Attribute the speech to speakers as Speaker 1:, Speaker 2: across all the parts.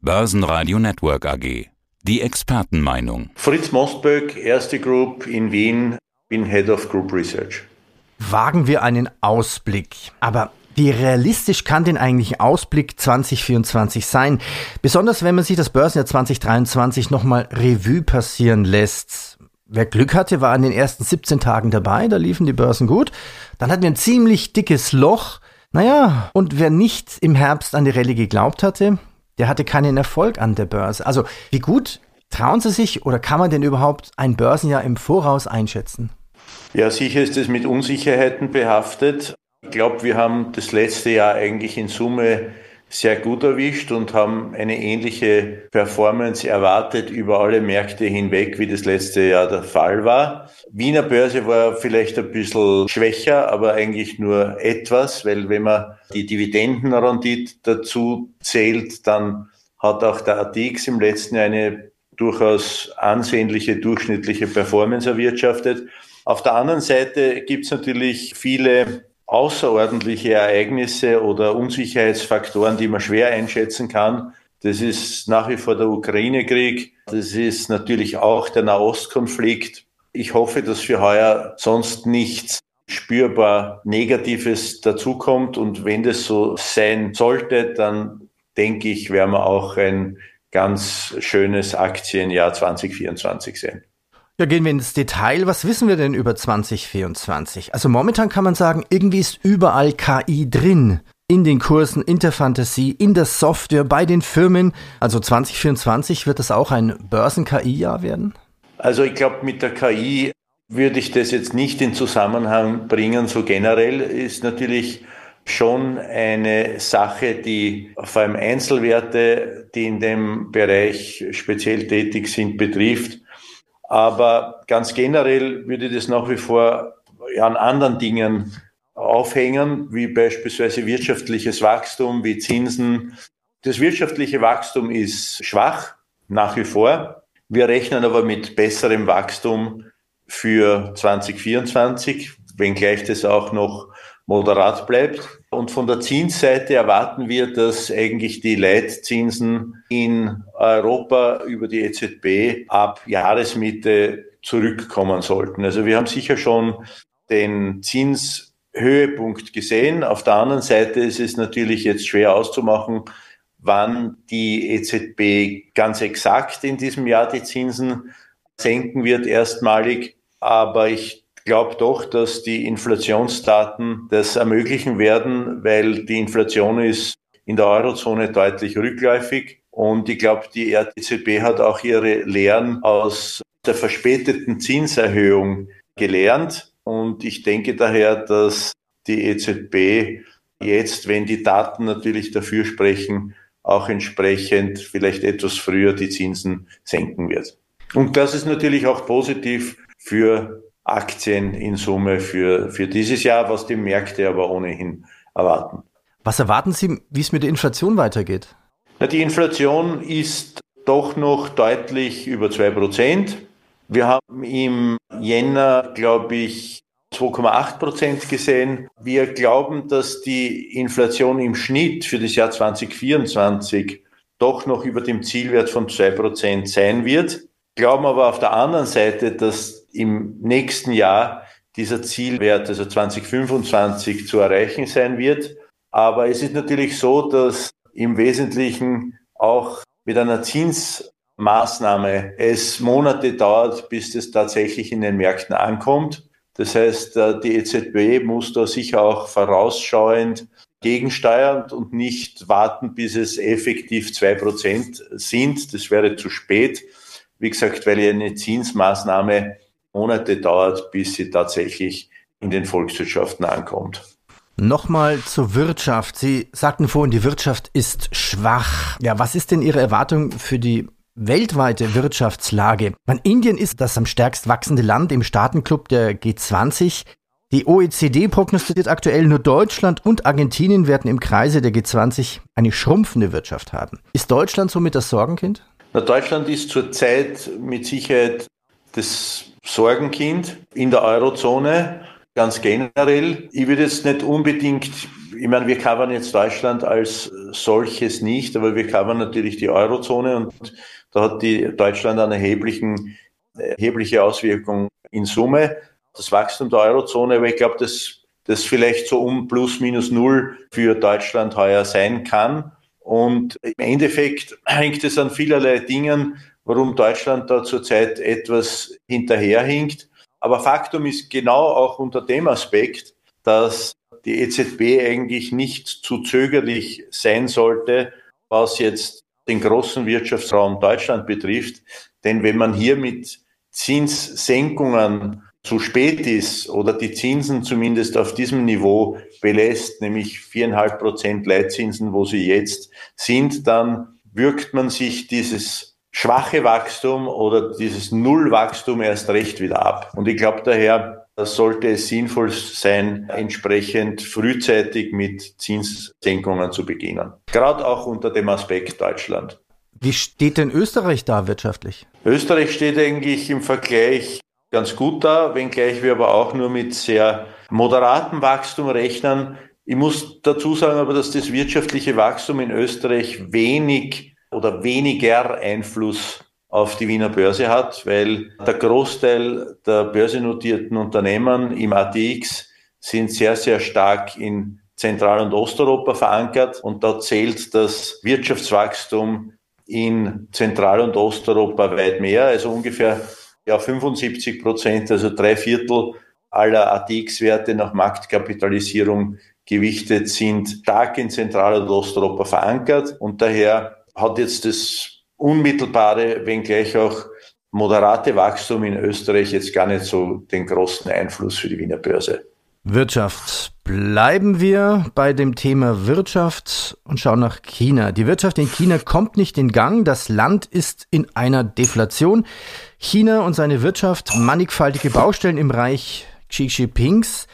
Speaker 1: Börsenradio Network AG. Die Expertenmeinung.
Speaker 2: Fritz Mostböck, Erste Group in Wien, bin Head of Group Research.
Speaker 3: Wagen wir einen Ausblick. Aber wie realistisch kann denn eigentlich Ausblick 2024 sein? Besonders wenn man sich das Börsenjahr 2023 nochmal Revue passieren lässt. Wer Glück hatte, war in den ersten 17 Tagen dabei, da liefen die Börsen gut. Dann hatten wir ein ziemlich dickes Loch. Naja, und wer nicht im Herbst an die Rallye geglaubt hatte, der hatte keinen Erfolg an der Börse. Also wie gut trauen Sie sich oder kann man denn überhaupt ein Börsenjahr im Voraus einschätzen?
Speaker 2: Ja, sicher ist es mit Unsicherheiten behaftet. Ich glaube, wir haben das letzte Jahr eigentlich in Summe sehr gut erwischt und haben eine ähnliche Performance erwartet über alle Märkte hinweg, wie das letzte Jahr der Fall war. Wiener Börse war vielleicht ein bisschen schwächer, aber eigentlich nur etwas, weil wenn man die Dividendenrendite dazu zählt, dann hat auch der ATX im letzten Jahr eine durchaus ansehnliche durchschnittliche Performance erwirtschaftet. Auf der anderen Seite gibt es natürlich viele außerordentliche Ereignisse oder Unsicherheitsfaktoren, die man schwer einschätzen kann. Das ist nach wie vor der Ukraine-Krieg. Das ist natürlich auch der Nahostkonflikt. Ich hoffe, dass für heuer sonst nichts spürbar Negatives dazukommt. Und wenn das so sein sollte, dann denke ich, werden wir auch ein ganz schönes Aktienjahr 2024 sehen.
Speaker 3: Ja, gehen wir ins Detail. Was wissen wir denn über 2024? Also momentan kann man sagen, irgendwie ist überall KI drin. In den Kursen, in der Fantasie, in der Software, bei den Firmen. Also 2024 wird das auch ein Börsen-KI-Jahr werden?
Speaker 2: Also ich glaube, mit der KI würde ich das jetzt nicht in Zusammenhang bringen. So generell ist natürlich schon eine Sache, die vor allem Einzelwerte, die in dem Bereich speziell tätig sind, betrifft. Aber ganz generell würde ich das nach wie vor an anderen Dingen aufhängen, wie beispielsweise wirtschaftliches Wachstum, wie Zinsen. Das wirtschaftliche Wachstum ist schwach, nach wie vor. Wir rechnen aber mit besserem Wachstum für 2024, wenngleich das auch noch moderat bleibt. Und von der Zinsseite erwarten wir, dass eigentlich die Leitzinsen in Europa über die EZB ab Jahresmitte zurückkommen sollten. Also wir haben sicher schon den Zinshöhepunkt gesehen. Auf der anderen Seite ist es natürlich jetzt schwer auszumachen, wann die EZB ganz exakt in diesem Jahr die Zinsen senken wird erstmalig. Aber ich glaube doch, dass die Inflationsdaten das ermöglichen werden, weil die Inflation ist in der Eurozone deutlich rückläufig. Und ich glaube, die EZB hat auch ihre Lehren aus der verspäteten Zinserhöhung gelernt. Und ich denke daher, dass die EZB jetzt, wenn die Daten natürlich dafür sprechen, auch entsprechend vielleicht etwas früher die Zinsen senken wird. Und das ist natürlich auch positiv für Aktien in Summe für, für dieses Jahr, was die Märkte aber ohnehin erwarten.
Speaker 3: Was erwarten Sie, wie es mit der Inflation weitergeht?
Speaker 2: Na, die Inflation ist doch noch deutlich über zwei Prozent. Wir haben im Jänner, glaube ich, 2,8 Prozent gesehen. Wir glauben, dass die Inflation im Schnitt für das Jahr 2024 doch noch über dem Zielwert von zwei Prozent sein wird. Glauben aber auf der anderen Seite, dass im nächsten Jahr dieser Zielwert, also 2025, zu erreichen sein wird. Aber es ist natürlich so, dass im Wesentlichen auch mit einer Zinsmaßnahme es Monate dauert, bis es tatsächlich in den Märkten ankommt. Das heißt, äh, die EZB muss da sicher auch vorausschauend gegensteuern und nicht warten, bis es effektiv zwei Prozent sind. Das wäre zu spät. Wie gesagt, weil eine Zinsmaßnahme Monate dauert, bis sie tatsächlich in den Volkswirtschaften ankommt.
Speaker 3: Nochmal zur Wirtschaft. Sie sagten vorhin, die Wirtschaft ist schwach. Ja, was ist denn Ihre Erwartung für die weltweite Wirtschaftslage? Man, Indien ist das am stärkst wachsende Land im Staatenclub der G20. Die OECD prognostiziert aktuell nur Deutschland und Argentinien werden im Kreise der G20 eine schrumpfende Wirtschaft haben. Ist Deutschland somit das Sorgenkind?
Speaker 2: Na, Deutschland ist zurzeit mit Sicherheit das Sorgenkind in der Eurozone, ganz generell. Ich würde jetzt nicht unbedingt ich meine, wir covern jetzt Deutschland als solches nicht, aber wir covern natürlich die Eurozone und da hat die Deutschland eine erheblichen, erhebliche Auswirkung in Summe. Das Wachstum der Eurozone, aber ich glaube, dass das vielleicht so um plus minus null für Deutschland heuer sein kann. Und im Endeffekt hängt es an vielerlei Dingen, warum Deutschland da zurzeit etwas hinterherhinkt. Aber Faktum ist genau auch unter dem Aspekt, dass die EZB eigentlich nicht zu zögerlich sein sollte, was jetzt den großen Wirtschaftsraum Deutschland betrifft. Denn wenn man hier mit Zinssenkungen zu spät ist oder die Zinsen zumindest auf diesem Niveau belässt, nämlich viereinhalb Prozent Leitzinsen, wo sie jetzt sind, dann wirkt man sich dieses schwache Wachstum oder dieses Nullwachstum erst recht wieder ab. Und ich glaube daher, sollte es sinnvoll sein, entsprechend frühzeitig mit Zinssenkungen zu beginnen. Gerade auch unter dem Aspekt Deutschland.
Speaker 3: Wie steht denn Österreich da wirtschaftlich?
Speaker 2: Österreich steht eigentlich im Vergleich ganz gut da, wenngleich wir aber auch nur mit sehr moderatem Wachstum rechnen. Ich muss dazu sagen aber, dass das wirtschaftliche Wachstum in Österreich wenig oder weniger Einfluss auf die Wiener Börse hat, weil der Großteil der börsennotierten Unternehmen im ATX sind sehr, sehr stark in Zentral- und Osteuropa verankert. Und da zählt das Wirtschaftswachstum in Zentral- und Osteuropa weit mehr, also ungefähr ja, 75 Prozent, also drei Viertel aller ATX-Werte nach Marktkapitalisierung gewichtet sind stark in Zentral- und Osteuropa verankert. Und daher hat jetzt das unmittelbare, wenngleich auch moderate Wachstum in Österreich jetzt gar nicht so den großen Einfluss für die Wiener Börse.
Speaker 3: Wirtschaft. Bleiben wir bei dem Thema Wirtschaft und schauen nach China. Die Wirtschaft in China kommt nicht in Gang. Das Land ist in einer Deflation. China und seine Wirtschaft, mannigfaltige Baustellen im Reich Xi Jinpings,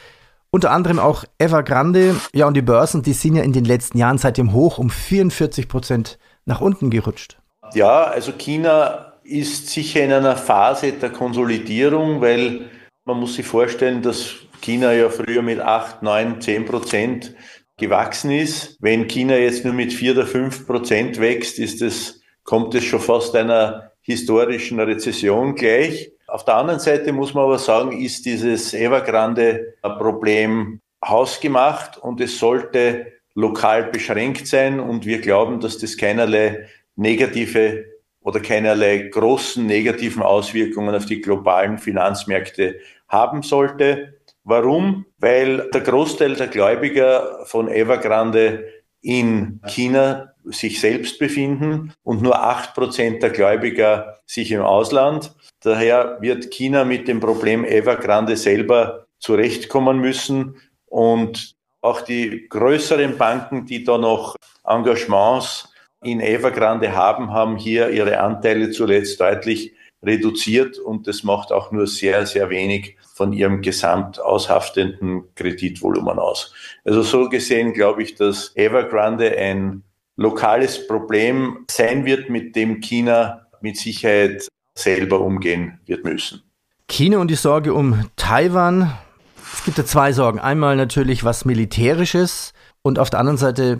Speaker 3: unter anderem auch Evergrande. Ja, und die Börsen, die sind ja in den letzten Jahren seit dem Hoch um 44 Prozent nach unten gerutscht.
Speaker 2: Ja, also China ist sicher in einer Phase der Konsolidierung, weil man muss sich vorstellen, dass China ja früher mit 8, 9, 10 Prozent gewachsen ist. Wenn China jetzt nur mit 4 oder 5 Prozent wächst, ist es, kommt es schon fast einer historischen Rezession gleich. Auf der anderen Seite muss man aber sagen, ist dieses Evergrande-Problem hausgemacht und es sollte lokal beschränkt sein und wir glauben, dass das keinerlei negative oder keinerlei großen negativen Auswirkungen auf die globalen Finanzmärkte haben sollte. Warum? Weil der Großteil der Gläubiger von Evergrande in China sich selbst befinden und nur acht Prozent der Gläubiger sich im Ausland. Daher wird China mit dem Problem Evergrande selber zurechtkommen müssen und auch die größeren Banken, die da noch Engagements in Evergrande haben, haben hier ihre Anteile zuletzt deutlich reduziert und das macht auch nur sehr, sehr wenig von ihrem gesamt aushaftenden Kreditvolumen aus. Also so gesehen glaube ich, dass Evergrande ein lokales Problem sein wird, mit dem China mit Sicherheit selber umgehen wird müssen.
Speaker 3: China und die Sorge um Taiwan. Gibt ja zwei Sorgen. Einmal natürlich was Militärisches und auf der anderen Seite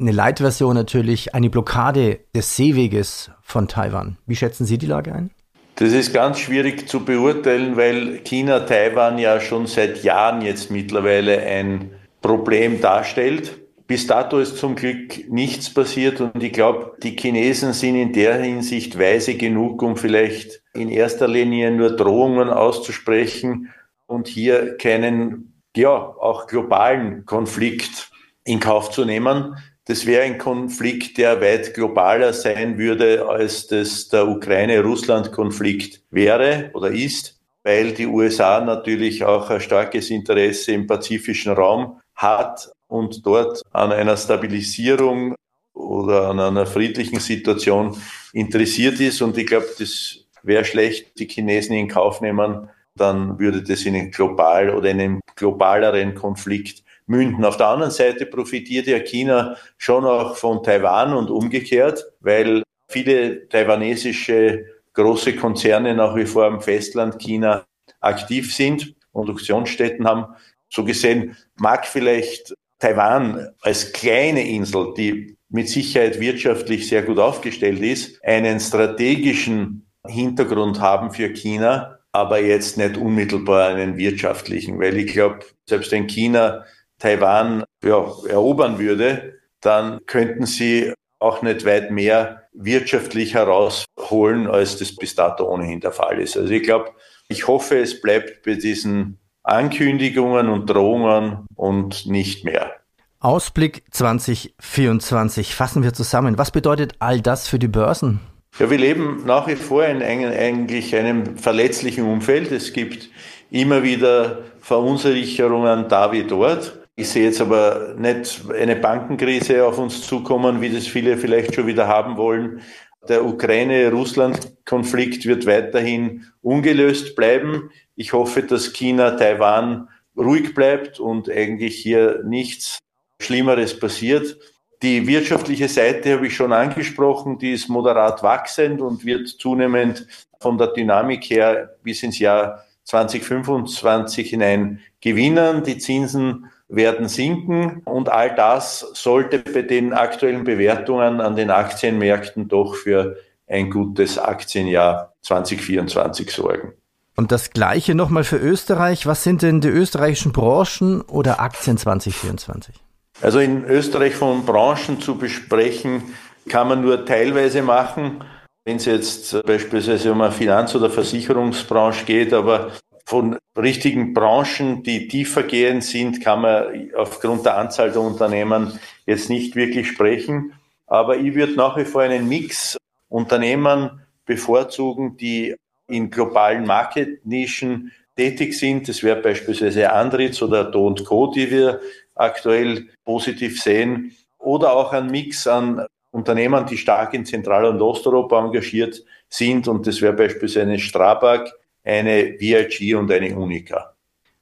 Speaker 3: eine Light-Version natürlich eine Blockade des Seeweges von Taiwan. Wie schätzen Sie die Lage ein?
Speaker 2: Das ist ganz schwierig zu beurteilen, weil China Taiwan ja schon seit Jahren jetzt mittlerweile ein Problem darstellt. Bis dato ist zum Glück nichts passiert und ich glaube, die Chinesen sind in der Hinsicht weise genug, um vielleicht in erster Linie nur Drohungen auszusprechen und hier keinen, ja, auch globalen Konflikt in Kauf zu nehmen. Das wäre ein Konflikt, der weit globaler sein würde, als das der Ukraine-Russland-Konflikt wäre oder ist, weil die USA natürlich auch ein starkes Interesse im pazifischen Raum hat und dort an einer Stabilisierung oder an einer friedlichen Situation interessiert ist. Und ich glaube, das wäre schlecht, die Chinesen in Kauf nehmen, dann würde das in einen global oder in einen globaleren Konflikt münden. Auf der anderen Seite profitiert ja China schon auch von Taiwan und umgekehrt, weil viele taiwanesische große Konzerne nach wie vor am Festland China aktiv sind, Produktionsstätten haben. So gesehen mag vielleicht Taiwan als kleine Insel, die mit Sicherheit wirtschaftlich sehr gut aufgestellt ist, einen strategischen Hintergrund haben für China, aber jetzt nicht unmittelbar einen wirtschaftlichen, weil ich glaube, selbst wenn China Taiwan ja, erobern würde, dann könnten sie auch nicht weit mehr wirtschaftlich herausholen, als das bis dato ohnehin der Fall ist. Also ich glaube, ich hoffe, es bleibt bei diesen Ankündigungen und Drohungen und nicht mehr.
Speaker 3: Ausblick 2024. Fassen wir zusammen. Was bedeutet all das für die Börsen?
Speaker 2: Ja, wir leben nach wie vor in eigentlich einem verletzlichen Umfeld. Es gibt immer wieder Verunsicherungen da wie dort. Ich sehe jetzt aber nicht eine Bankenkrise auf uns zukommen, wie das viele vielleicht schon wieder haben wollen. Der Ukraine-Russland-Konflikt wird weiterhin ungelöst bleiben. Ich hoffe, dass China, Taiwan ruhig bleibt und eigentlich hier nichts Schlimmeres passiert. Die wirtschaftliche Seite habe ich schon angesprochen, die ist moderat wachsend und wird zunehmend von der Dynamik her bis ins Jahr 2025 hinein gewinnen. Die Zinsen werden sinken und all das sollte bei den aktuellen Bewertungen an den Aktienmärkten doch für ein gutes Aktienjahr 2024 sorgen.
Speaker 3: Und das Gleiche nochmal für Österreich. Was sind denn die österreichischen Branchen oder Aktien 2024?
Speaker 2: Also in Österreich von Branchen zu besprechen, kann man nur teilweise machen. Wenn es jetzt beispielsweise um eine Finanz- oder Versicherungsbranche geht, aber von richtigen Branchen, die tiefergehend sind, kann man aufgrund der Anzahl der Unternehmen jetzt nicht wirklich sprechen. Aber ich würde nach wie vor einen Mix Unternehmen bevorzugen, die in globalen Marketnischen tätig sind. Das wäre beispielsweise Andritz oder Do Co., die wir aktuell positiv sehen. Oder auch ein Mix an Unternehmen, die stark in Zentral- und Osteuropa engagiert sind. Und das wäre beispielsweise eine Strabag, eine VIG und eine Unica.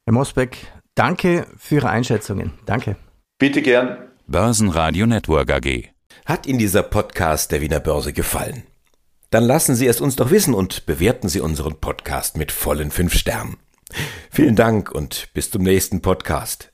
Speaker 3: Herr Mosbeck, danke für Ihre Einschätzungen. Danke.
Speaker 2: Bitte gern.
Speaker 1: Börsenradio Network AG.
Speaker 4: Hat Ihnen dieser Podcast der Wiener Börse gefallen? Dann lassen Sie es uns doch wissen und bewerten Sie unseren Podcast mit vollen fünf Sternen. Vielen Dank und bis zum nächsten Podcast.